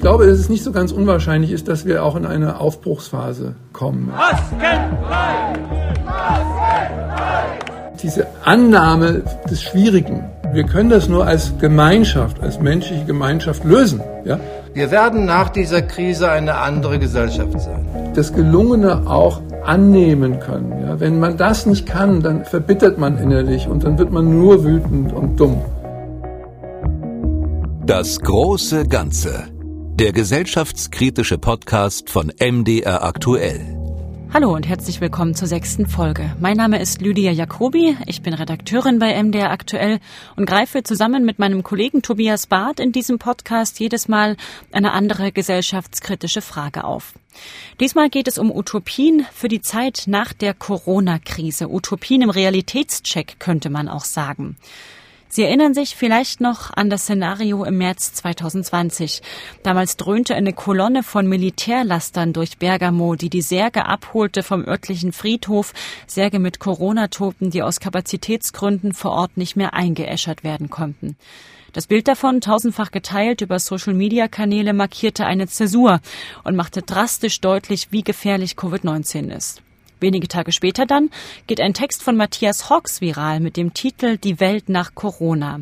Ich glaube, dass es nicht so ganz unwahrscheinlich ist, dass wir auch in eine Aufbruchsphase kommen. Maskenfrei! Maskenfrei! Diese Annahme des Schwierigen, wir können das nur als Gemeinschaft, als menschliche Gemeinschaft lösen. Ja? Wir werden nach dieser Krise eine andere Gesellschaft sein. Das Gelungene auch annehmen können. Ja? Wenn man das nicht kann, dann verbittert man innerlich und dann wird man nur wütend und dumm. Das große Ganze. Der gesellschaftskritische Podcast von MDR aktuell. Hallo und herzlich willkommen zur sechsten Folge. Mein Name ist Lydia Jacobi, ich bin Redakteurin bei MDR aktuell und greife zusammen mit meinem Kollegen Tobias Barth in diesem Podcast jedes Mal eine andere gesellschaftskritische Frage auf. Diesmal geht es um Utopien für die Zeit nach der Corona-Krise. Utopien im Realitätscheck könnte man auch sagen. Sie erinnern sich vielleicht noch an das Szenario im März 2020. Damals dröhnte eine Kolonne von Militärlastern durch Bergamo, die die Särge abholte vom örtlichen Friedhof, Särge mit Corona-Toten, die aus Kapazitätsgründen vor Ort nicht mehr eingeäschert werden konnten. Das Bild davon, tausendfach geteilt über Social-Media-Kanäle, markierte eine Zäsur und machte drastisch deutlich, wie gefährlich Covid-19 ist. Wenige Tage später dann geht ein Text von Matthias Hawks viral mit dem Titel Die Welt nach Corona.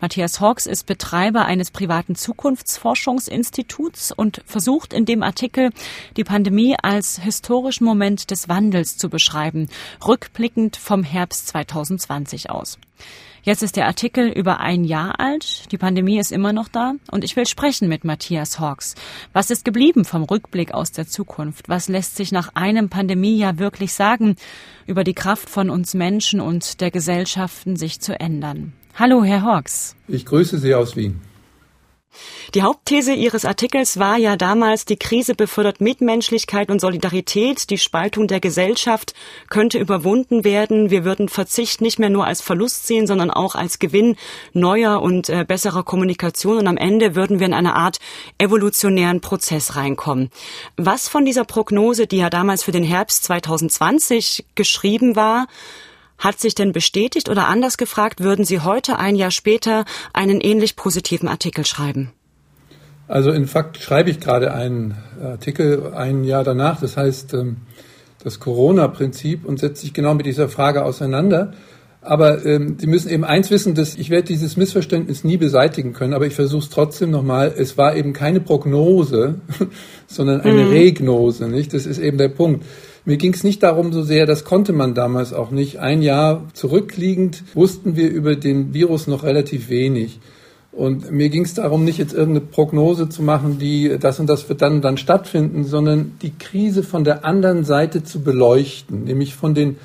Matthias Hawks ist Betreiber eines privaten Zukunftsforschungsinstituts und versucht in dem Artikel die Pandemie als historischen Moment des Wandels zu beschreiben, rückblickend vom Herbst 2020 aus. Jetzt ist der Artikel über ein Jahr alt. Die Pandemie ist immer noch da. Und ich will sprechen mit Matthias Hawks. Was ist geblieben vom Rückblick aus der Zukunft? Was lässt sich nach einem Pandemiejahr wirklich sagen über die Kraft von uns Menschen und der Gesellschaften, sich zu ändern? Hallo, Herr Hawks. Ich grüße Sie aus Wien. Die Hauptthese Ihres Artikels war ja damals, die Krise befördert Mitmenschlichkeit und Solidarität, die Spaltung der Gesellschaft könnte überwunden werden, wir würden Verzicht nicht mehr nur als Verlust sehen, sondern auch als Gewinn neuer und äh, besserer Kommunikation. Und am Ende würden wir in eine Art evolutionären Prozess reinkommen. Was von dieser Prognose, die ja damals für den Herbst 2020 geschrieben war, hat sich denn bestätigt oder anders gefragt, würden Sie heute ein Jahr später einen ähnlich positiven Artikel schreiben? Also in Fakt schreibe ich gerade einen Artikel ein Jahr danach, das heißt ähm, das Corona-Prinzip und setzt sich genau mit dieser Frage auseinander. Aber ähm, Sie müssen eben eins wissen, dass ich werde dieses Missverständnis nie beseitigen können, aber ich versuche es trotzdem nochmal. Es war eben keine Prognose, sondern eine mhm. Regnose, nicht? Das ist eben der Punkt. Mir ging es nicht darum so sehr, das konnte man damals auch nicht. Ein Jahr zurückliegend wussten wir über den Virus noch relativ wenig. Und mir ging es darum, nicht jetzt irgendeine Prognose zu machen, die das und das wird dann und dann stattfinden, sondern die Krise von der anderen Seite zu beleuchten, nämlich von den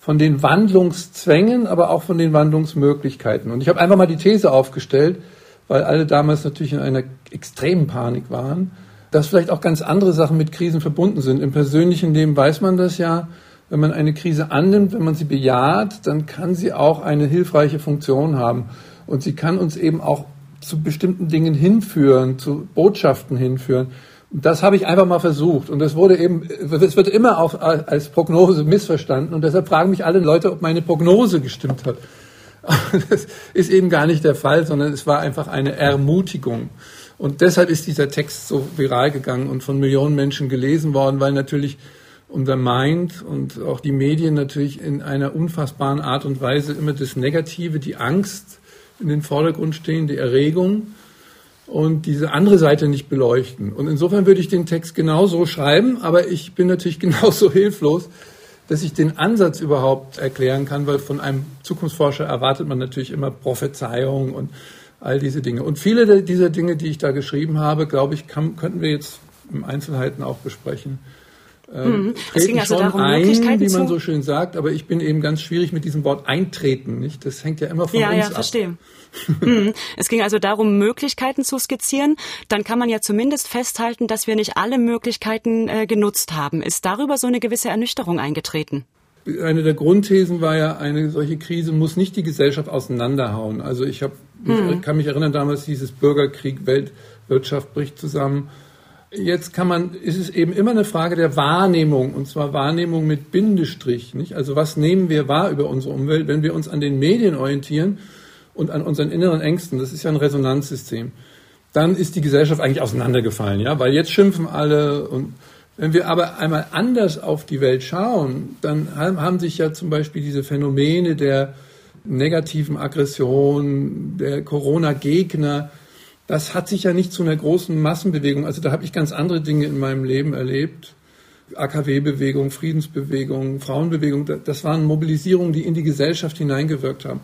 von den Wandlungszwängen, aber auch von den Wandlungsmöglichkeiten. Und ich habe einfach mal die These aufgestellt, weil alle damals natürlich in einer extremen Panik waren dass vielleicht auch ganz andere Sachen mit Krisen verbunden sind. Im persönlichen Leben weiß man das ja. Wenn man eine Krise annimmt, wenn man sie bejaht, dann kann sie auch eine hilfreiche Funktion haben. Und sie kann uns eben auch zu bestimmten Dingen hinführen, zu Botschaften hinführen. Das habe ich einfach mal versucht. Und das wurde eben, es wird immer auch als Prognose missverstanden. Und deshalb fragen mich alle Leute, ob meine Prognose gestimmt hat. Das ist eben gar nicht der Fall, sondern es war einfach eine Ermutigung. Und deshalb ist dieser Text so viral gegangen und von Millionen Menschen gelesen worden, weil natürlich unser Mind und auch die Medien natürlich in einer unfassbaren Art und Weise immer das Negative, die Angst in den Vordergrund stehen, die Erregung und diese andere Seite nicht beleuchten. Und insofern würde ich den Text genauso schreiben, aber ich bin natürlich genauso hilflos, dass ich den Ansatz überhaupt erklären kann, weil von einem Zukunftsforscher erwartet man natürlich immer Prophezeiung und all diese Dinge. Und viele dieser Dinge, die ich da geschrieben habe, glaube ich, kann, könnten wir jetzt im Einzelheiten auch besprechen. Ähm, mhm. treten also schon darum, ein, wie man so schön sagt, aber ich bin eben ganz schwierig mit diesem Wort eintreten, nicht? Das hängt ja immer von ja, uns ja, ab. verstehe. mhm. Es ging also darum, Möglichkeiten zu skizzieren. Dann kann man ja zumindest festhalten, dass wir nicht alle Möglichkeiten äh, genutzt haben. Ist darüber so eine gewisse Ernüchterung eingetreten? eine der Grundthesen war ja, eine solche Krise muss nicht die Gesellschaft auseinanderhauen. Also ich habe, mhm. kann mich erinnern, damals dieses Bürgerkrieg, Weltwirtschaft bricht zusammen. Jetzt kann man, ist es eben immer eine Frage der Wahrnehmung, und zwar Wahrnehmung mit Bindestrich, nicht? Also was nehmen wir wahr über unsere Umwelt, wenn wir uns an den Medien orientieren und an unseren inneren Ängsten? Das ist ja ein Resonanzsystem dann ist die Gesellschaft eigentlich auseinandergefallen, ja, weil jetzt schimpfen alle und wenn wir aber einmal anders auf die Welt schauen, dann haben sich ja zum Beispiel diese Phänomene der negativen Aggression, der Corona-Gegner, das hat sich ja nicht zu einer großen Massenbewegung, also da habe ich ganz andere Dinge in meinem Leben erlebt. AKW-Bewegung, Friedensbewegung, Frauenbewegung, das waren Mobilisierungen, die in die Gesellschaft hineingewirkt haben.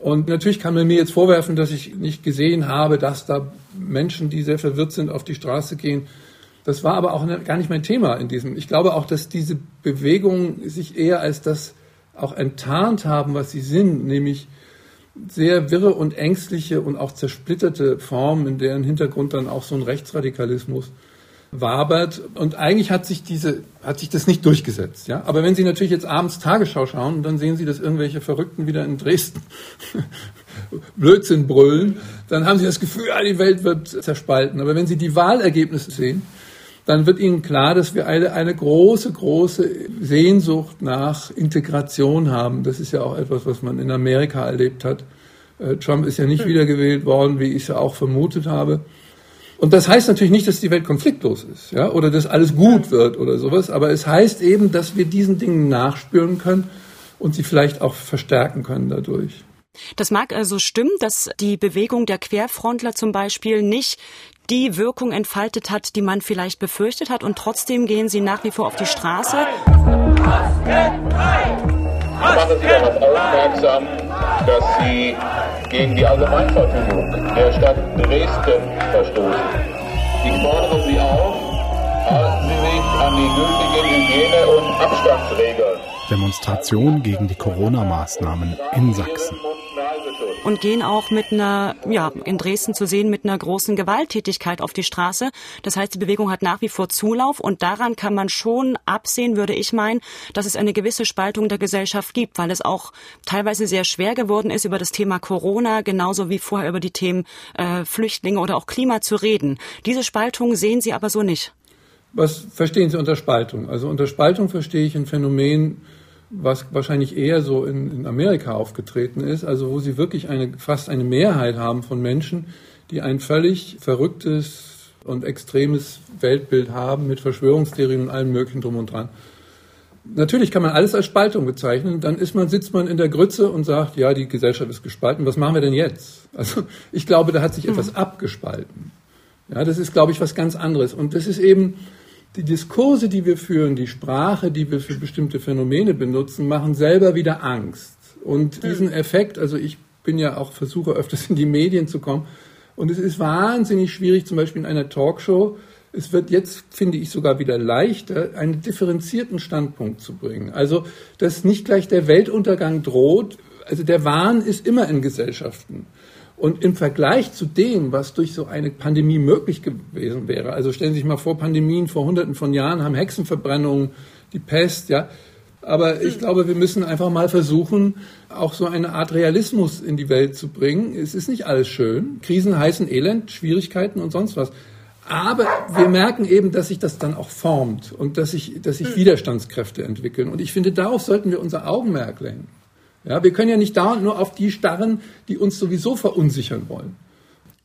Und natürlich kann man mir jetzt vorwerfen, dass ich nicht gesehen habe, dass da Menschen, die sehr verwirrt sind, auf die Straße gehen. Das war aber auch gar nicht mein Thema in diesem. Ich glaube auch, dass diese Bewegungen sich eher als das auch enttarnt haben, was sie sind, nämlich sehr wirre und ängstliche und auch zersplitterte Formen, in deren Hintergrund dann auch so ein Rechtsradikalismus wabert. Und eigentlich hat sich diese, hat sich das nicht durchgesetzt, ja. Aber wenn Sie natürlich jetzt abends Tagesschau schauen, dann sehen Sie, dass irgendwelche Verrückten wieder in Dresden Blödsinn brüllen, dann haben Sie das Gefühl, die Welt wird zerspalten. Aber wenn Sie die Wahlergebnisse sehen, dann wird Ihnen klar, dass wir eine, eine große, große Sehnsucht nach Integration haben. Das ist ja auch etwas, was man in Amerika erlebt hat. Äh, Trump ist ja nicht wiedergewählt worden, wie ich es ja auch vermutet habe. Und das heißt natürlich nicht, dass die Welt konfliktlos ist, ja, oder dass alles gut wird oder sowas, aber es heißt eben, dass wir diesen Dingen nachspüren können und sie vielleicht auch verstärken können dadurch. Das mag also stimmen, dass die Bewegung der Querfrontler zum Beispiel nicht die Wirkung entfaltet hat, die man vielleicht befürchtet hat, und trotzdem gehen sie nach wie vor auf die Straße. Machen Sie darauf aufmerksam, dass Sie gegen die Allgemeinverfügung der Stadt Dresden verstoßen. Ich fordere Sie auf, halten Sie sich an die gültigen Hygiene- und Abstandsregeln. Demonstration gegen die Corona-Maßnahmen in Sachsen und gehen auch mit einer, ja, in Dresden zu sehen, mit einer großen Gewalttätigkeit auf die Straße. Das heißt, die Bewegung hat nach wie vor Zulauf und daran kann man schon absehen, würde ich meinen, dass es eine gewisse Spaltung der Gesellschaft gibt, weil es auch teilweise sehr schwer geworden ist, über das Thema Corona genauso wie vorher über die Themen äh, Flüchtlinge oder auch Klima zu reden. Diese Spaltung sehen Sie aber so nicht. Was verstehen Sie unter Spaltung? Also unter Spaltung verstehe ich ein Phänomen, was wahrscheinlich eher so in, in Amerika aufgetreten ist, also wo sie wirklich eine, fast eine Mehrheit haben von Menschen, die ein völlig verrücktes und extremes Weltbild haben mit Verschwörungstheorien und allem möglichen drum und dran. Natürlich kann man alles als Spaltung bezeichnen. Dann ist man, sitzt man in der Grütze und sagt, ja, die Gesellschaft ist gespalten. Was machen wir denn jetzt? Also ich glaube, da hat sich etwas mhm. abgespalten. Ja, das ist, glaube ich, was ganz anderes. Und das ist eben, die Diskurse, die wir führen, die Sprache, die wir für bestimmte Phänomene benutzen, machen selber wieder Angst. Und hm. diesen Effekt, also ich bin ja auch Versuche öfters in die Medien zu kommen. Und es ist wahnsinnig schwierig, zum Beispiel in einer Talkshow, es wird jetzt, finde ich, sogar wieder leichter, einen differenzierten Standpunkt zu bringen. Also, dass nicht gleich der Weltuntergang droht. Also der Wahn ist immer in Gesellschaften. Und im Vergleich zu dem, was durch so eine Pandemie möglich gewesen wäre, also stellen Sie sich mal vor, Pandemien vor hunderten von Jahren haben Hexenverbrennungen, die Pest, ja. Aber ich glaube, wir müssen einfach mal versuchen, auch so eine Art Realismus in die Welt zu bringen. Es ist nicht alles schön. Krisen heißen Elend, Schwierigkeiten und sonst was. Aber wir merken eben, dass sich das dann auch formt und dass sich, dass sich Widerstandskräfte entwickeln. Und ich finde, darauf sollten wir unser Augenmerk lenken. Ja, wir können ja nicht dauernd nur auf die starren, die uns sowieso verunsichern wollen.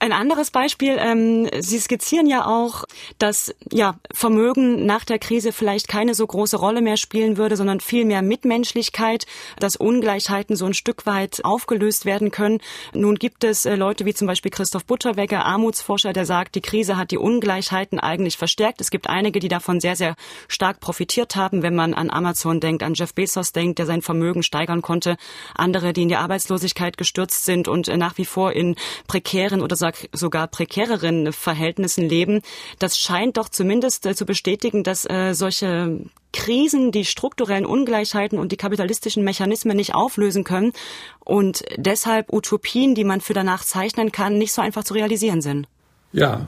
Ein anderes Beispiel, ähm, Sie skizzieren ja auch, dass ja Vermögen nach der Krise vielleicht keine so große Rolle mehr spielen würde, sondern viel mehr Mitmenschlichkeit, dass Ungleichheiten so ein Stück weit aufgelöst werden können. Nun gibt es äh, Leute wie zum Beispiel Christoph Butterwecker, Armutsforscher, der sagt, die Krise hat die Ungleichheiten eigentlich verstärkt. Es gibt einige, die davon sehr, sehr stark profitiert haben, wenn man an Amazon denkt, an Jeff Bezos denkt, der sein Vermögen steigern konnte. Andere, die in die Arbeitslosigkeit gestürzt sind und äh, nach wie vor in prekären oder sogar prekäreren Verhältnissen leben. Das scheint doch zumindest äh, zu bestätigen, dass äh, solche Krisen die strukturellen Ungleichheiten und die kapitalistischen Mechanismen nicht auflösen können und deshalb Utopien, die man für danach zeichnen kann, nicht so einfach zu realisieren sind. Ja,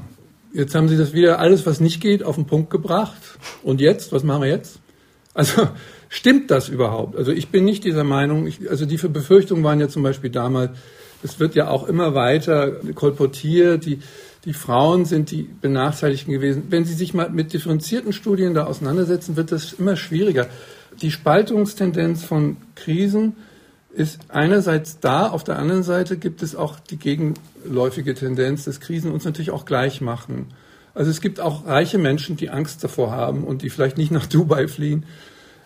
jetzt haben Sie das wieder alles, was nicht geht, auf den Punkt gebracht. Und jetzt, was machen wir jetzt? Also stimmt das überhaupt? Also ich bin nicht dieser Meinung, ich, also die Befürchtungen waren ja zum Beispiel damals, es wird ja auch immer weiter kolportiert, die, die Frauen sind die Benachteiligten gewesen. Wenn Sie sich mal mit differenzierten Studien da auseinandersetzen, wird das immer schwieriger. Die Spaltungstendenz von Krisen ist einerseits da, auf der anderen Seite gibt es auch die gegenläufige Tendenz, dass Krisen uns natürlich auch gleich machen. Also es gibt auch reiche Menschen, die Angst davor haben und die vielleicht nicht nach Dubai fliehen.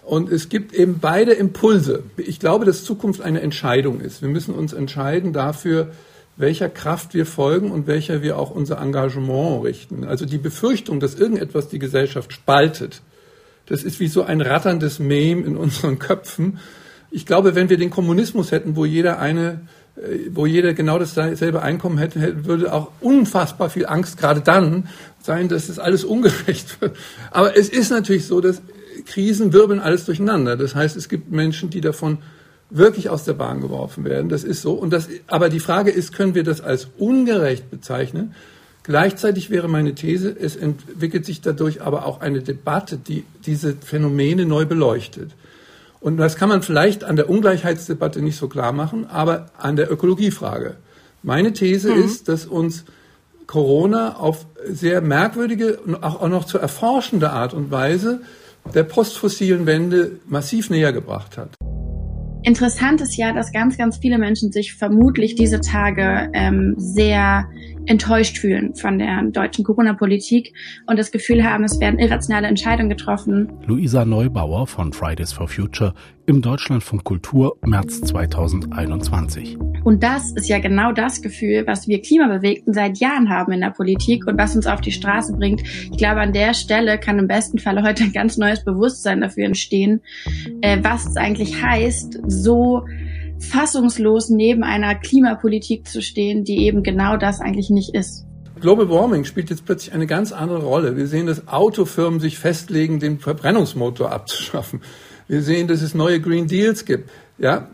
Und es gibt eben beide Impulse. Ich glaube, dass Zukunft eine Entscheidung ist. Wir müssen uns entscheiden dafür, welcher Kraft wir folgen und welcher wir auch unser Engagement richten. Also die Befürchtung, dass irgendetwas die Gesellschaft spaltet, das ist wie so ein ratterndes Mem in unseren Köpfen. Ich glaube, wenn wir den Kommunismus hätten, wo jeder eine, äh, wo jeder genau dasselbe Einkommen hätte, würde auch unfassbar viel Angst gerade dann sein, dass es alles ungerecht wird. Aber es ist natürlich so, dass Krisen wirbeln alles durcheinander. Das heißt, es gibt Menschen, die davon wirklich aus der Bahn geworfen werden. Das ist so. Und das, aber die Frage ist, können wir das als ungerecht bezeichnen? Gleichzeitig wäre meine These, es entwickelt sich dadurch aber auch eine Debatte, die diese Phänomene neu beleuchtet. Und das kann man vielleicht an der Ungleichheitsdebatte nicht so klar machen, aber an der Ökologiefrage. Meine These mhm. ist, dass uns Corona auf sehr merkwürdige und auch noch zu erforschende Art und Weise der postfossilen Wende massiv näher gebracht hat. Interessant ist ja, dass ganz, ganz viele Menschen sich vermutlich diese Tage ähm, sehr enttäuscht fühlen von der deutschen Corona-Politik und das Gefühl haben, es werden irrationale Entscheidungen getroffen. Luisa Neubauer von Fridays for Future im Deutschlandfunk Kultur März 2021. Und das ist ja genau das Gefühl, was wir Klimabewegten seit Jahren haben in der Politik und was uns auf die Straße bringt. Ich glaube, an der Stelle kann im besten Falle heute ein ganz neues Bewusstsein dafür entstehen, äh, was es eigentlich heißt, so fassungslos neben einer Klimapolitik zu stehen, die eben genau das eigentlich nicht ist. Global Warming spielt jetzt plötzlich eine ganz andere Rolle. Wir sehen, dass Autofirmen sich festlegen, den Verbrennungsmotor abzuschaffen. Wir sehen, dass es neue Green Deals gibt. Ja,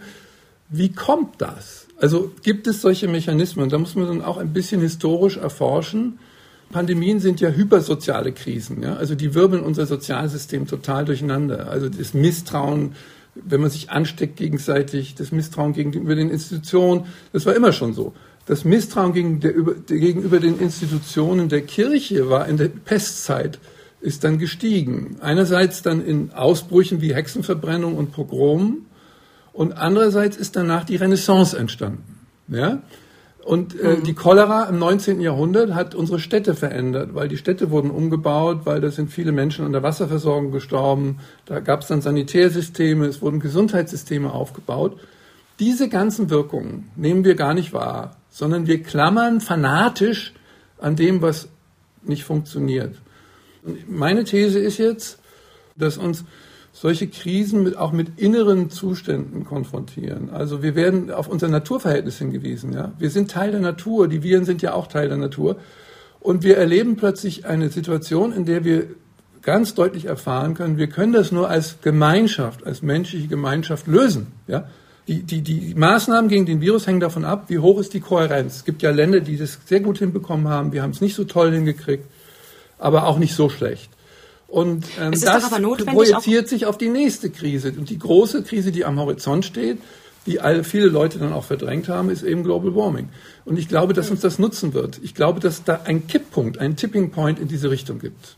wie kommt das? Also gibt es solche Mechanismen? Da muss man dann auch ein bisschen historisch erforschen. Pandemien sind ja hypersoziale Krisen. Ja? Also die wirbeln unser Sozialsystem total durcheinander. Also das Misstrauen wenn man sich ansteckt gegenseitig, das Misstrauen gegenüber den Institutionen, das war immer schon so. Das Misstrauen gegenüber den Institutionen der Kirche war in der Pestzeit, ist dann gestiegen. Einerseits dann in Ausbrüchen wie Hexenverbrennung und Pogrom und andererseits ist danach die Renaissance entstanden. Ja? Und äh, mhm. die Cholera im 19. Jahrhundert hat unsere Städte verändert, weil die Städte wurden umgebaut, weil da sind viele Menschen an der Wasserversorgung gestorben. Da gab es dann Sanitärsysteme, es wurden Gesundheitssysteme aufgebaut. Diese ganzen Wirkungen nehmen wir gar nicht wahr, sondern wir klammern fanatisch an dem, was nicht funktioniert. Und meine These ist jetzt, dass uns solche Krisen mit, auch mit inneren Zuständen konfrontieren. Also wir werden auf unser Naturverhältnis hingewiesen. Ja? Wir sind Teil der Natur, die Viren sind ja auch Teil der Natur. Und wir erleben plötzlich eine Situation, in der wir ganz deutlich erfahren können, wir können das nur als Gemeinschaft, als menschliche Gemeinschaft lösen. Ja? Die, die, die Maßnahmen gegen den Virus hängen davon ab, wie hoch ist die Kohärenz. Es gibt ja Länder, die das sehr gut hinbekommen haben. Wir haben es nicht so toll hingekriegt, aber auch nicht so schlecht. Und ähm, das projiziert sich auf die nächste Krise. Und die große Krise, die am Horizont steht, die alle, viele Leute dann auch verdrängt haben, ist eben Global Warming. Und ich glaube, dass uns das nutzen wird. Ich glaube, dass da ein Kipppunkt, ein Tipping Point in diese Richtung gibt.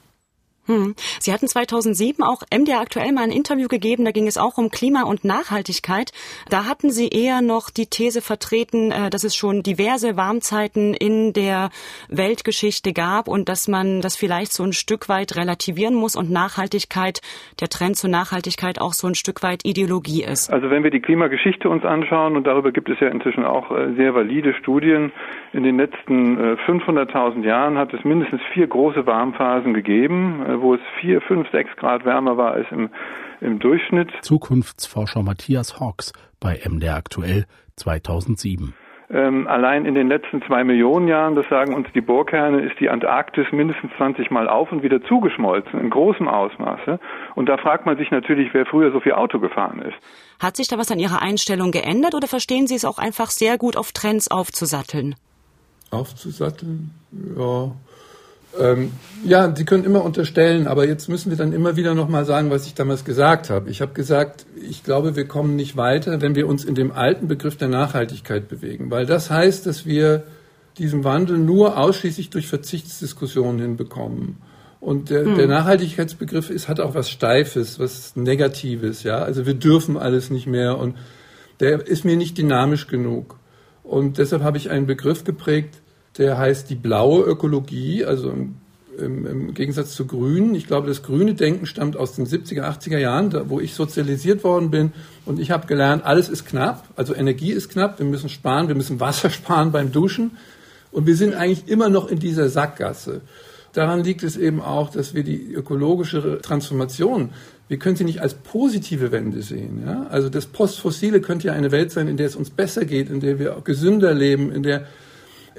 Hm. Sie hatten 2007 auch MDR aktuell mal ein Interview gegeben, da ging es auch um Klima und Nachhaltigkeit. Da hatten Sie eher noch die These vertreten, äh, dass es schon diverse Warmzeiten in der Weltgeschichte gab und dass man das vielleicht so ein Stück weit relativieren muss und Nachhaltigkeit, der Trend zur Nachhaltigkeit auch so ein Stück weit Ideologie ist. Also wenn wir die Klimageschichte uns anschauen und darüber gibt es ja inzwischen auch äh, sehr valide Studien, in den letzten 500.000 äh, Jahren hat es mindestens vier große Warmphasen gegeben wo es vier, fünf, sechs Grad wärmer war als im, im Durchschnitt. Zukunftsforscher Matthias Hawks bei MDR Aktuell 2007. Ähm, allein in den letzten zwei Millionen Jahren, das sagen uns die Bohrkerne, ist die Antarktis mindestens 20 Mal auf und wieder zugeschmolzen, in großem Ausmaße. Und da fragt man sich natürlich, wer früher so viel Auto gefahren ist. Hat sich da was an Ihrer Einstellung geändert oder verstehen Sie es auch einfach sehr gut auf Trends aufzusatteln? Aufzusatteln? Ja. Ähm, ja, Sie können immer unterstellen, aber jetzt müssen wir dann immer wieder nochmal sagen, was ich damals gesagt habe. Ich habe gesagt, ich glaube, wir kommen nicht weiter, wenn wir uns in dem alten Begriff der Nachhaltigkeit bewegen, weil das heißt, dass wir diesen Wandel nur ausschließlich durch Verzichtsdiskussionen hinbekommen. Und der, hm. der Nachhaltigkeitsbegriff ist, hat auch was Steifes, was Negatives, ja. Also wir dürfen alles nicht mehr und der ist mir nicht dynamisch genug. Und deshalb habe ich einen Begriff geprägt, der heißt die blaue Ökologie, also im, im, im Gegensatz zu Grün. Ich glaube, das grüne Denken stammt aus den 70er, 80er Jahren, da, wo ich sozialisiert worden bin. Und ich habe gelernt, alles ist knapp, also Energie ist knapp, wir müssen sparen, wir müssen Wasser sparen beim Duschen. Und wir sind eigentlich immer noch in dieser Sackgasse. Daran liegt es eben auch, dass wir die ökologische Transformation, wir können sie nicht als positive Wende sehen. Ja? Also das Postfossile könnte ja eine Welt sein, in der es uns besser geht, in der wir auch gesünder leben, in der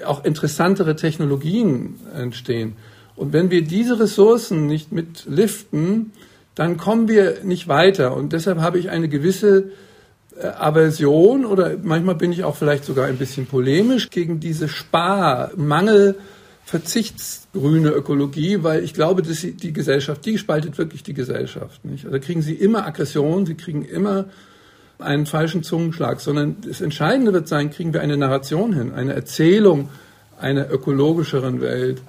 auch interessantere Technologien entstehen. Und wenn wir diese Ressourcen nicht mit liften, dann kommen wir nicht weiter. Und deshalb habe ich eine gewisse äh, Aversion oder manchmal bin ich auch vielleicht sogar ein bisschen polemisch gegen diese Spar-, Mangel-, verzichtsgrüne Ökologie, weil ich glaube, dass die Gesellschaft, die spaltet wirklich die Gesellschaft. Nicht? Also kriegen sie immer Aggression, sie kriegen immer einen falschen Zungenschlag, sondern das Entscheidende wird sein, kriegen wir eine Narration hin, eine Erzählung einer ökologischeren Welt.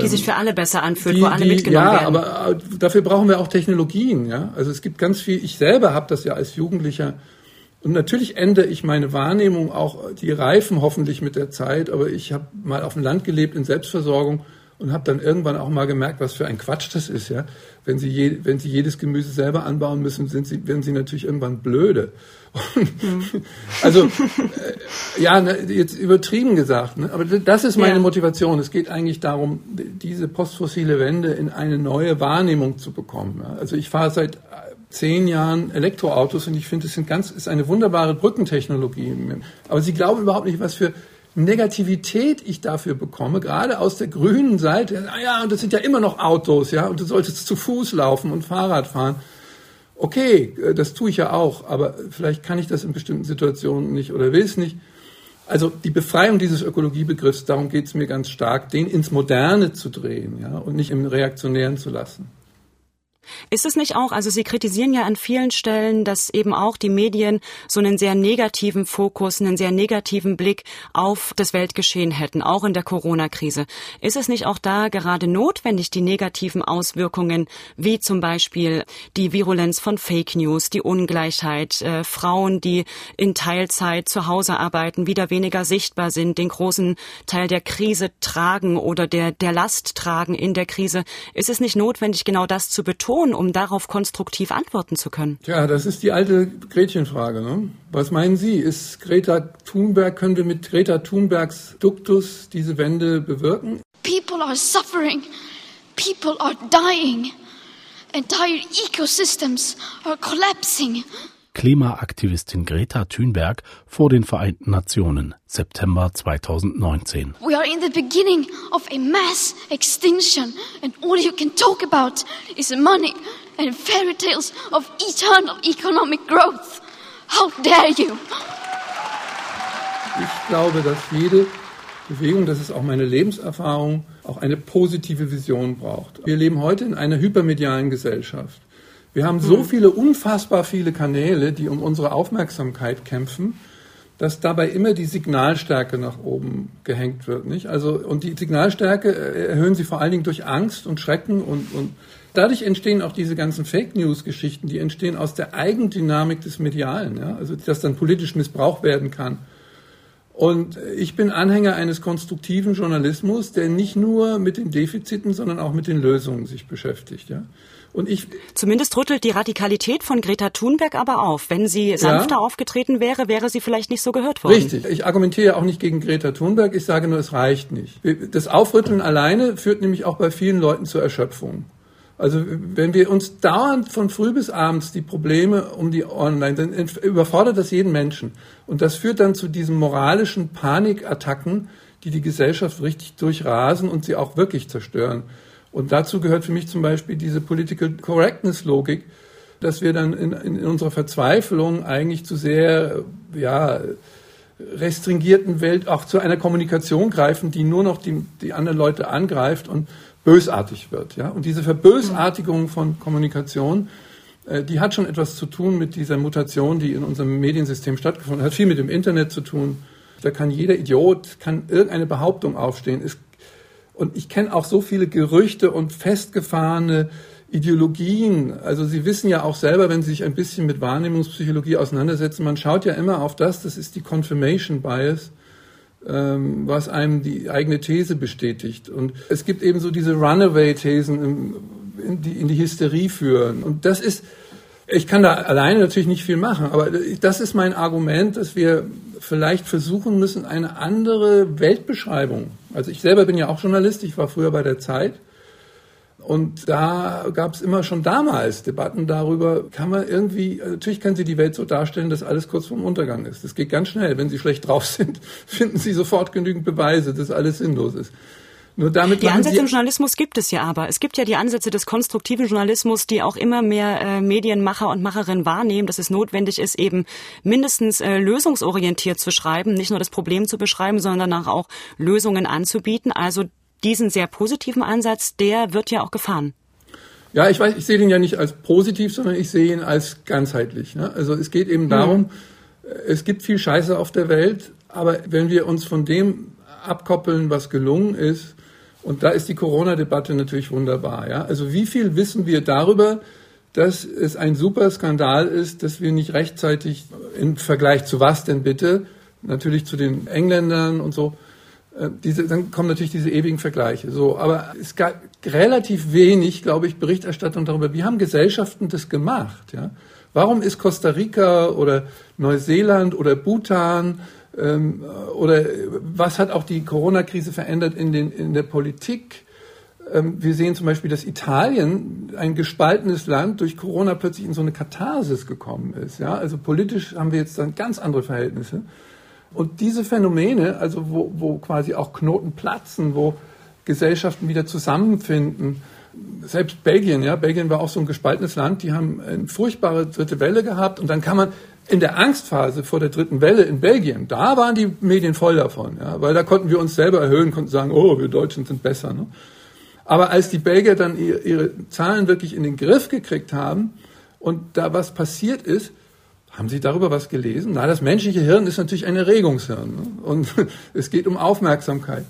Die sich für alle besser anfühlt, die, wo alle die, mitgenommen ja, werden. Ja, aber dafür brauchen wir auch Technologien. Ja? Also es gibt ganz viel, ich selber habe das ja als Jugendlicher und natürlich ändere ich meine Wahrnehmung auch, die reifen hoffentlich mit der Zeit, aber ich habe mal auf dem Land gelebt in Selbstversorgung und habe dann irgendwann auch mal gemerkt, was für ein Quatsch das ist, ja. Wenn Sie, je, wenn Sie jedes Gemüse selber anbauen müssen, sind Sie, werden Sie natürlich irgendwann blöde. Mhm. also, äh, ja, ne, jetzt übertrieben gesagt, ne? aber das ist meine ja. Motivation. Es geht eigentlich darum, diese postfossile Wende in eine neue Wahrnehmung zu bekommen. Ja? Also ich fahre seit zehn Jahren Elektroautos und ich finde, es sind ganz, ist eine wunderbare Brückentechnologie. Aber Sie glauben überhaupt nicht, was für Negativität ich dafür bekomme, gerade aus der grünen Seite. Naja, und das sind ja immer noch Autos, ja, und du solltest zu Fuß laufen und Fahrrad fahren. Okay, äh, das tue ich ja auch, aber vielleicht kann ich das in bestimmten Situationen nicht oder will es nicht. Also die Befreiung dieses Ökologiebegriffs, darum geht es mir ganz stark, den ins Moderne zu drehen, ja, und nicht im Reaktionären zu lassen. Ist es nicht auch, also Sie kritisieren ja an vielen Stellen, dass eben auch die Medien so einen sehr negativen Fokus, einen sehr negativen Blick auf das Weltgeschehen hätten, auch in der Corona-Krise. Ist es nicht auch da gerade notwendig, die negativen Auswirkungen, wie zum Beispiel die Virulenz von Fake News, die Ungleichheit, äh, Frauen, die in Teilzeit zu Hause arbeiten, wieder weniger sichtbar sind, den großen Teil der Krise tragen oder der, der Last tragen in der Krise? Ist es nicht notwendig, genau das zu betonen? Ton, um darauf konstruktiv antworten zu können? Tja, das ist die alte Gretchenfrage. Ne? Was meinen Sie? Ist Greta Thunberg, können wir mit Greta Thunbergs Duktus diese Wende bewirken? People are suffering. People are dying. Entire ecosystems are collapsing. Klimaaktivistin Greta Thunberg vor den Vereinten Nationen, September 2019. We are in the beginning of a mass extinction and all you can talk about is money and fairy tales of eternal economic growth. How dare you? Ich glaube, dass jede Bewegung, das ist auch meine Lebenserfahrung, auch eine positive Vision braucht. Wir leben heute in einer hypermedialen Gesellschaft. Wir haben so hm. viele, unfassbar viele Kanäle, die um unsere Aufmerksamkeit kämpfen, dass dabei immer die Signalstärke nach oben gehängt wird, nicht? Also, und die Signalstärke äh, erhöhen sie vor allen Dingen durch Angst und Schrecken und, und dadurch entstehen auch diese ganzen Fake News Geschichten, die entstehen aus der Eigendynamik des Medialen, ja? Also, dass dann politisch missbraucht werden kann. Und ich bin Anhänger eines konstruktiven Journalismus, der nicht nur mit den Defiziten, sondern auch mit den Lösungen sich beschäftigt, ja? Und ich Zumindest rüttelt die Radikalität von Greta Thunberg aber auf. Wenn sie sanfter ja. aufgetreten wäre, wäre sie vielleicht nicht so gehört worden. Richtig. Ich argumentiere auch nicht gegen Greta Thunberg. Ich sage nur, es reicht nicht. Das Aufrütteln alleine führt nämlich auch bei vielen Leuten zur Erschöpfung. Also wenn wir uns dauernd von früh bis abends die Probleme um die Online, dann überfordert das jeden Menschen. Und das führt dann zu diesen moralischen Panikattacken, die die Gesellschaft richtig durchrasen und sie auch wirklich zerstören. Und dazu gehört für mich zum Beispiel diese Political Correctness Logik, dass wir dann in, in unserer Verzweiflung eigentlich zu sehr, ja, restringierten Welt auch zu einer Kommunikation greifen, die nur noch die, die anderen Leute angreift und bösartig wird. Ja? Und diese Verbösartigung von Kommunikation, äh, die hat schon etwas zu tun mit dieser Mutation, die in unserem Mediensystem stattgefunden hat, hat viel mit dem Internet zu tun. Da kann jeder Idiot, kann irgendeine Behauptung aufstehen. Es und ich kenne auch so viele Gerüchte und festgefahrene Ideologien. Also Sie wissen ja auch selber, wenn Sie sich ein bisschen mit Wahrnehmungspsychologie auseinandersetzen, man schaut ja immer auf das, das ist die Confirmation Bias, ähm, was einem die eigene These bestätigt. Und es gibt eben so diese Runaway-Thesen, die, in die Hysterie führen. Und das ist, ich kann da alleine natürlich nicht viel machen, aber das ist mein Argument, dass wir vielleicht versuchen müssen, eine andere Weltbeschreibung. Also ich selber bin ja auch Journalist, ich war früher bei der Zeit und da gab es immer schon damals Debatten darüber, kann man irgendwie, natürlich kann sie die Welt so darstellen, dass alles kurz vorm Untergang ist. Das geht ganz schnell. Wenn sie schlecht drauf sind, finden sie sofort genügend Beweise, dass alles sinnlos ist. Nur damit die Ansätze im Journalismus gibt es ja aber. Es gibt ja die Ansätze des konstruktiven Journalismus, die auch immer mehr äh, Medienmacher und Macherinnen wahrnehmen, dass es notwendig ist, eben mindestens äh, lösungsorientiert zu schreiben, nicht nur das Problem zu beschreiben, sondern danach auch Lösungen anzubieten. Also diesen sehr positiven Ansatz, der wird ja auch gefahren. Ja, ich weiß, ich sehe den ja nicht als positiv, sondern ich sehe ihn als ganzheitlich. Ne? Also es geht eben darum, mhm. es gibt viel Scheiße auf der Welt, aber wenn wir uns von dem abkoppeln, was gelungen ist, und da ist die Corona-Debatte natürlich wunderbar. Ja? Also wie viel wissen wir darüber, dass es ein super Skandal ist, dass wir nicht rechtzeitig im Vergleich zu was denn bitte, natürlich zu den Engländern und so, äh, diese, dann kommen natürlich diese ewigen Vergleiche. So, aber es gab relativ wenig, glaube ich, Berichterstattung darüber, wie haben Gesellschaften das gemacht. Ja? Warum ist Costa Rica oder Neuseeland oder Bhutan ähm, oder was hat auch die Corona-Krise verändert in, den, in der Politik? Ähm, wir sehen zum Beispiel, dass Italien, ein gespaltenes Land, durch Corona plötzlich in so eine Katharsis gekommen ist. Ja? Also politisch haben wir jetzt dann ganz andere Verhältnisse. Und diese Phänomene, also wo, wo quasi auch Knoten platzen, wo Gesellschaften wieder zusammenfinden, selbst Belgien, ja, Belgien war auch so ein gespaltenes Land, die haben eine furchtbare dritte Welle gehabt und dann kann man in der Angstphase vor der dritten Welle in Belgien, da waren die Medien voll davon, ja, weil da konnten wir uns selber erhöhen, konnten sagen, oh, wir Deutschen sind besser. Ne? Aber als die Belgier dann ihre, ihre Zahlen wirklich in den Griff gekriegt haben und da was passiert ist, haben Sie darüber was gelesen? Na, das menschliche Hirn ist natürlich ein Erregungshirn. Ne? Und es geht um Aufmerksamkeit.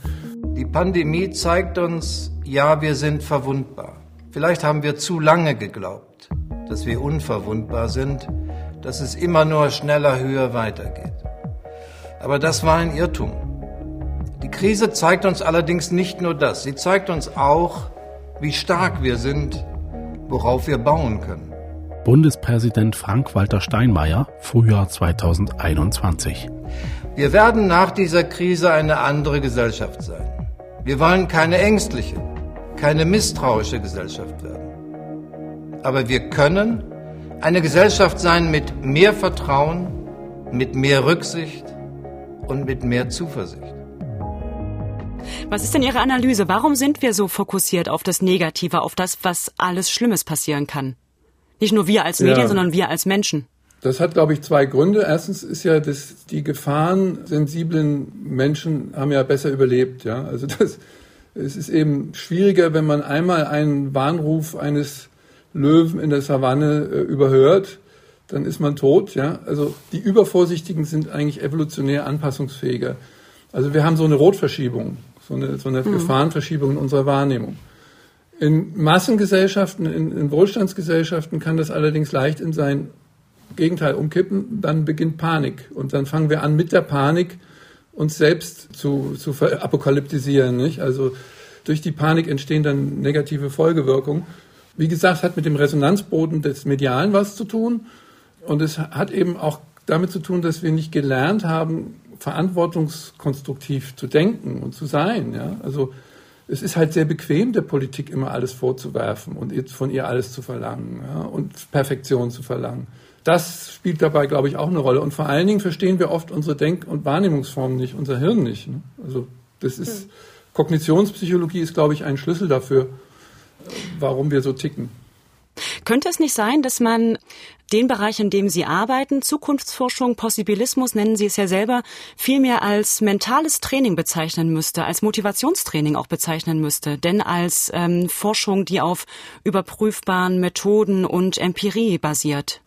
Die Pandemie zeigt uns, ja, wir sind verwundbar. Vielleicht haben wir zu lange geglaubt, dass wir unverwundbar sind, dass es immer nur schneller, höher weitergeht. Aber das war ein Irrtum. Die Krise zeigt uns allerdings nicht nur das, sie zeigt uns auch, wie stark wir sind, worauf wir bauen können. Bundespräsident Frank-Walter Steinmeier, Frühjahr 2021. Wir werden nach dieser Krise eine andere Gesellschaft sein. Wir wollen keine ängstliche, keine misstrauische Gesellschaft werden. Aber wir können eine Gesellschaft sein mit mehr Vertrauen, mit mehr Rücksicht und mit mehr Zuversicht. Was ist denn Ihre Analyse? Warum sind wir so fokussiert auf das Negative, auf das, was alles Schlimmes passieren kann? Nicht nur wir als Medien, ja. sondern wir als Menschen. Das hat, glaube ich, zwei Gründe. Erstens ist ja, dass die gefahrensensiblen Menschen haben ja besser überlebt. Ja, also das, es ist eben schwieriger, wenn man einmal einen Warnruf eines Löwen in der Savanne äh, überhört, dann ist man tot. Ja, also die Übervorsichtigen sind eigentlich evolutionär anpassungsfähiger. Also wir haben so eine Rotverschiebung, so eine, so eine mhm. Gefahrenverschiebung in unserer Wahrnehmung. In Massengesellschaften, in, in Wohlstandsgesellschaften kann das allerdings leicht in sein Gegenteil umkippen. Dann beginnt Panik. Und dann fangen wir an, mit der Panik uns selbst zu, zu apokalyptisieren. Nicht? Also durch die Panik entstehen dann negative Folgewirkungen. Wie gesagt, hat mit dem Resonanzboden des Medialen was zu tun. Und es hat eben auch damit zu tun, dass wir nicht gelernt haben, verantwortungskonstruktiv zu denken und zu sein. Ja? Also es ist halt sehr bequem, der Politik immer alles vorzuwerfen und von ihr alles zu verlangen ja, und Perfektion zu verlangen. Das spielt dabei, glaube ich, auch eine Rolle. Und vor allen Dingen verstehen wir oft unsere Denk- und Wahrnehmungsformen nicht, unser Hirn nicht. Ne? Also das ist hm. Kognitionspsychologie ist, glaube ich, ein Schlüssel dafür, warum wir so ticken. Könnte es nicht sein, dass man den Bereich, in dem Sie arbeiten, Zukunftsforschung, Possibilismus nennen Sie es ja selber, vielmehr als mentales Training bezeichnen müsste, als Motivationstraining auch bezeichnen müsste, denn als ähm, Forschung, die auf überprüfbaren Methoden und Empirie basiert?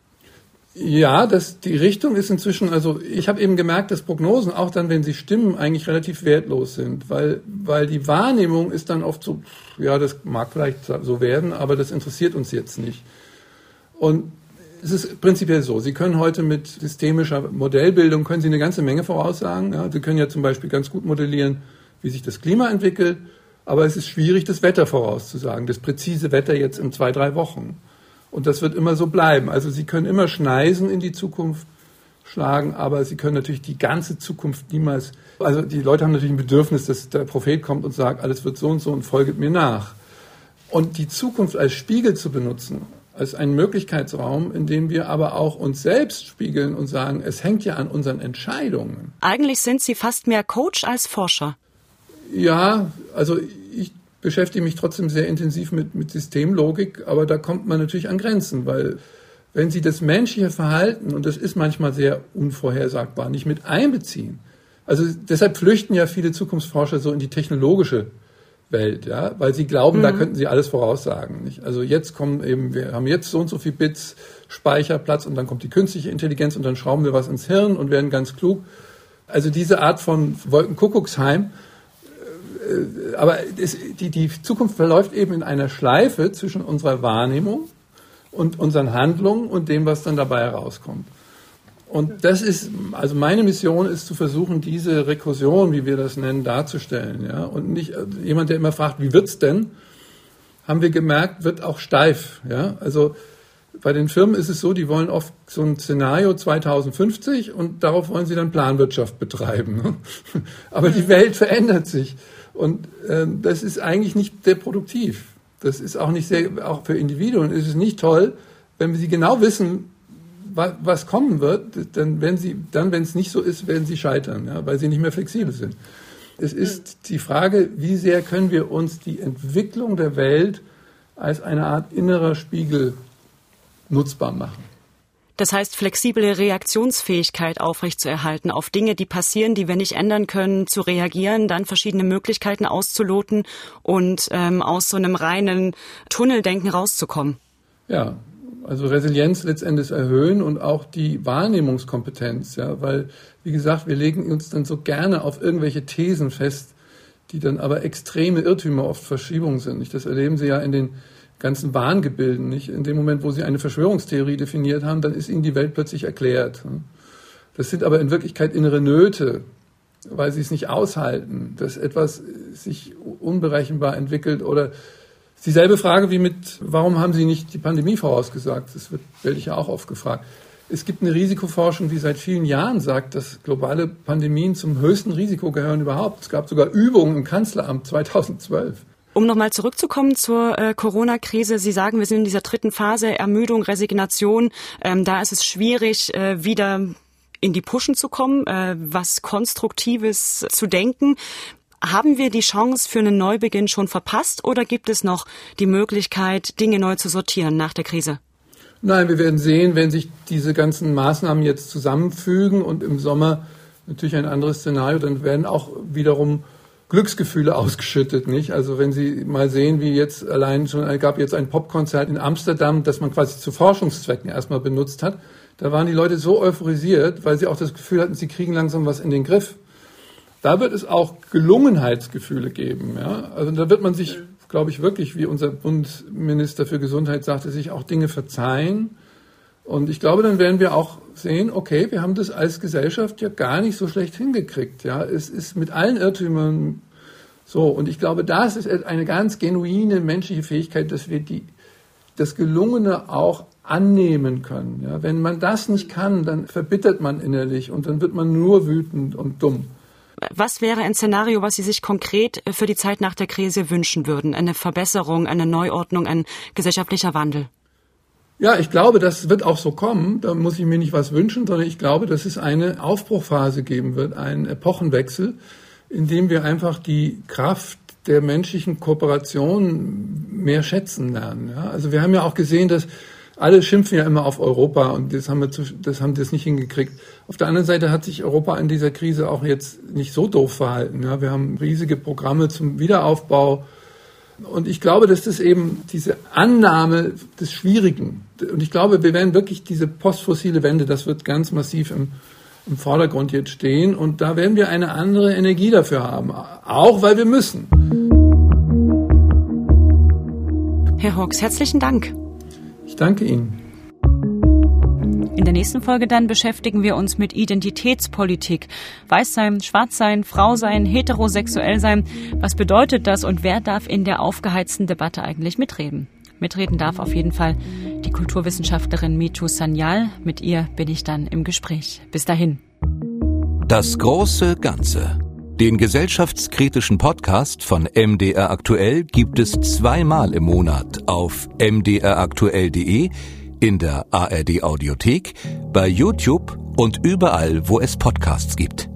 Ja, das, die Richtung ist inzwischen, also ich habe eben gemerkt, dass Prognosen, auch dann, wenn sie stimmen, eigentlich relativ wertlos sind, weil, weil die Wahrnehmung ist dann oft so, ja, das mag vielleicht so werden, aber das interessiert uns jetzt nicht. Und es ist prinzipiell so, Sie können heute mit systemischer Modellbildung, können Sie eine ganze Menge voraussagen. Ja, Sie können ja zum Beispiel ganz gut modellieren, wie sich das Klima entwickelt, aber es ist schwierig, das Wetter vorauszusagen, das präzise Wetter jetzt in zwei, drei Wochen. Und das wird immer so bleiben. Also Sie können immer Schneisen in die Zukunft schlagen, aber Sie können natürlich die ganze Zukunft niemals. Also die Leute haben natürlich ein Bedürfnis, dass der Prophet kommt und sagt, alles wird so und so und folget mir nach. Und die Zukunft als Spiegel zu benutzen, als einen Möglichkeitsraum, in dem wir aber auch uns selbst spiegeln und sagen, es hängt ja an unseren Entscheidungen. Eigentlich sind Sie fast mehr Coach als Forscher. Ja, also ich beschäftige mich trotzdem sehr intensiv mit, mit Systemlogik, aber da kommt man natürlich an Grenzen, weil wenn Sie das menschliche Verhalten, und das ist manchmal sehr unvorhersagbar, nicht mit einbeziehen, also deshalb flüchten ja viele Zukunftsforscher so in die technologische Welt, ja, weil sie glauben, mhm. da könnten sie alles voraussagen. Nicht? Also jetzt kommen eben, wir haben jetzt so und so viel Bits Speicherplatz und dann kommt die künstliche Intelligenz und dann schrauben wir was ins Hirn und werden ganz klug. Also diese Art von Wolkenkuckucksheim, aber es, die, die Zukunft verläuft eben in einer Schleife zwischen unserer Wahrnehmung und unseren Handlungen und dem, was dann dabei herauskommt. Und das ist, also meine Mission ist zu versuchen, diese Rekursion, wie wir das nennen, darzustellen. Ja? Und nicht äh, jemand, der immer fragt, wie wird's denn, haben wir gemerkt, wird auch steif. Ja? Also bei den Firmen ist es so, die wollen oft so ein Szenario 2050 und darauf wollen sie dann Planwirtschaft betreiben. Ne? Aber die Welt verändert sich. Und äh, das ist eigentlich nicht sehr produktiv. Das ist auch nicht sehr, auch für Individuen ist es nicht toll, wenn sie genau wissen, was, was kommen wird, dann wenn sie, dann wenn es nicht so ist, werden sie scheitern, ja, weil sie nicht mehr flexibel sind. Es ist die Frage, wie sehr können wir uns die Entwicklung der Welt als eine Art innerer Spiegel nutzbar machen. Das heißt, flexible Reaktionsfähigkeit aufrechtzuerhalten auf Dinge, die passieren, die wir nicht ändern können, zu reagieren, dann verschiedene Möglichkeiten auszuloten und ähm, aus so einem reinen Tunneldenken rauszukommen. Ja, also Resilienz letztendlich erhöhen und auch die Wahrnehmungskompetenz, ja, weil, wie gesagt, wir legen uns dann so gerne auf irgendwelche Thesen fest, die dann aber extreme Irrtümer, oft Verschiebungen sind. Das erleben Sie ja in den ganzen Wahngebilden. Nicht? In dem Moment, wo sie eine Verschwörungstheorie definiert haben, dann ist ihnen die Welt plötzlich erklärt. Das sind aber in Wirklichkeit innere Nöte, weil sie es nicht aushalten, dass etwas sich unberechenbar entwickelt oder dieselbe Frage wie mit, warum haben Sie nicht die Pandemie vorausgesagt? Das wird, werde ich ja auch oft gefragt. Es gibt eine Risikoforschung, die seit vielen Jahren sagt, dass globale Pandemien zum höchsten Risiko gehören überhaupt. Es gab sogar Übungen im Kanzleramt 2012. Um nochmal zurückzukommen zur äh, Corona-Krise, Sie sagen, wir sind in dieser dritten Phase, Ermüdung, Resignation. Ähm, da ist es schwierig, äh, wieder in die Pushen zu kommen, äh, was Konstruktives zu denken. Haben wir die Chance für einen Neubeginn schon verpasst oder gibt es noch die Möglichkeit, Dinge neu zu sortieren nach der Krise? Nein, wir werden sehen, wenn sich diese ganzen Maßnahmen jetzt zusammenfügen und im Sommer natürlich ein anderes Szenario, dann werden auch wiederum Glücksgefühle ausgeschüttet, nicht? Also wenn Sie mal sehen, wie jetzt allein schon, gab jetzt ein Popkonzert in Amsterdam, das man quasi zu Forschungszwecken erstmal benutzt hat. Da waren die Leute so euphorisiert, weil sie auch das Gefühl hatten, sie kriegen langsam was in den Griff. Da wird es auch Gelungenheitsgefühle geben, ja? Also da wird man sich, glaube ich, wirklich, wie unser Bundesminister für Gesundheit sagte, sich auch Dinge verzeihen. Und ich glaube, dann werden wir auch sehen, okay, wir haben das als Gesellschaft ja gar nicht so schlecht hingekriegt. Ja, es ist mit allen Irrtümern so. Und ich glaube, das ist eine ganz genuine menschliche Fähigkeit, dass wir die, das Gelungene auch annehmen können. Ja, wenn man das nicht kann, dann verbittert man innerlich und dann wird man nur wütend und dumm. Was wäre ein Szenario, was Sie sich konkret für die Zeit nach der Krise wünschen würden? Eine Verbesserung, eine Neuordnung, ein gesellschaftlicher Wandel? Ja, ich glaube, das wird auch so kommen. Da muss ich mir nicht was wünschen, sondern ich glaube, dass es eine Aufbruchphase geben wird, einen Epochenwechsel, in dem wir einfach die Kraft der menschlichen Kooperation mehr schätzen lernen. Ja? Also wir haben ja auch gesehen, dass alle schimpfen ja immer auf Europa und das haben wir zu, das haben das nicht hingekriegt. Auf der anderen Seite hat sich Europa in dieser Krise auch jetzt nicht so doof verhalten. Ja? Wir haben riesige Programme zum Wiederaufbau Und ich glaube, dass das eben diese Annahme des Schwierigen, und ich glaube, wir werden wirklich diese postfossile Wende, das wird ganz massiv im, im Vordergrund jetzt stehen. Und da werden wir eine andere Energie dafür haben. Auch weil wir müssen. Herr Hawks, herzlichen Dank. Ich danke Ihnen. In der nächsten Folge dann beschäftigen wir uns mit Identitätspolitik. Weiß sein, schwarz sein, Frau sein, heterosexuell sein. Was bedeutet das und wer darf in der aufgeheizten Debatte eigentlich mitreden? Mitreden darf auf jeden Fall die Kulturwissenschaftlerin Mitu Sanyal. Mit ihr bin ich dann im Gespräch. Bis dahin. Das große Ganze. Den gesellschaftskritischen Podcast von MDR Aktuell gibt es zweimal im Monat auf mdraktuell.de in der ARD Audiothek, bei YouTube und überall, wo es Podcasts gibt.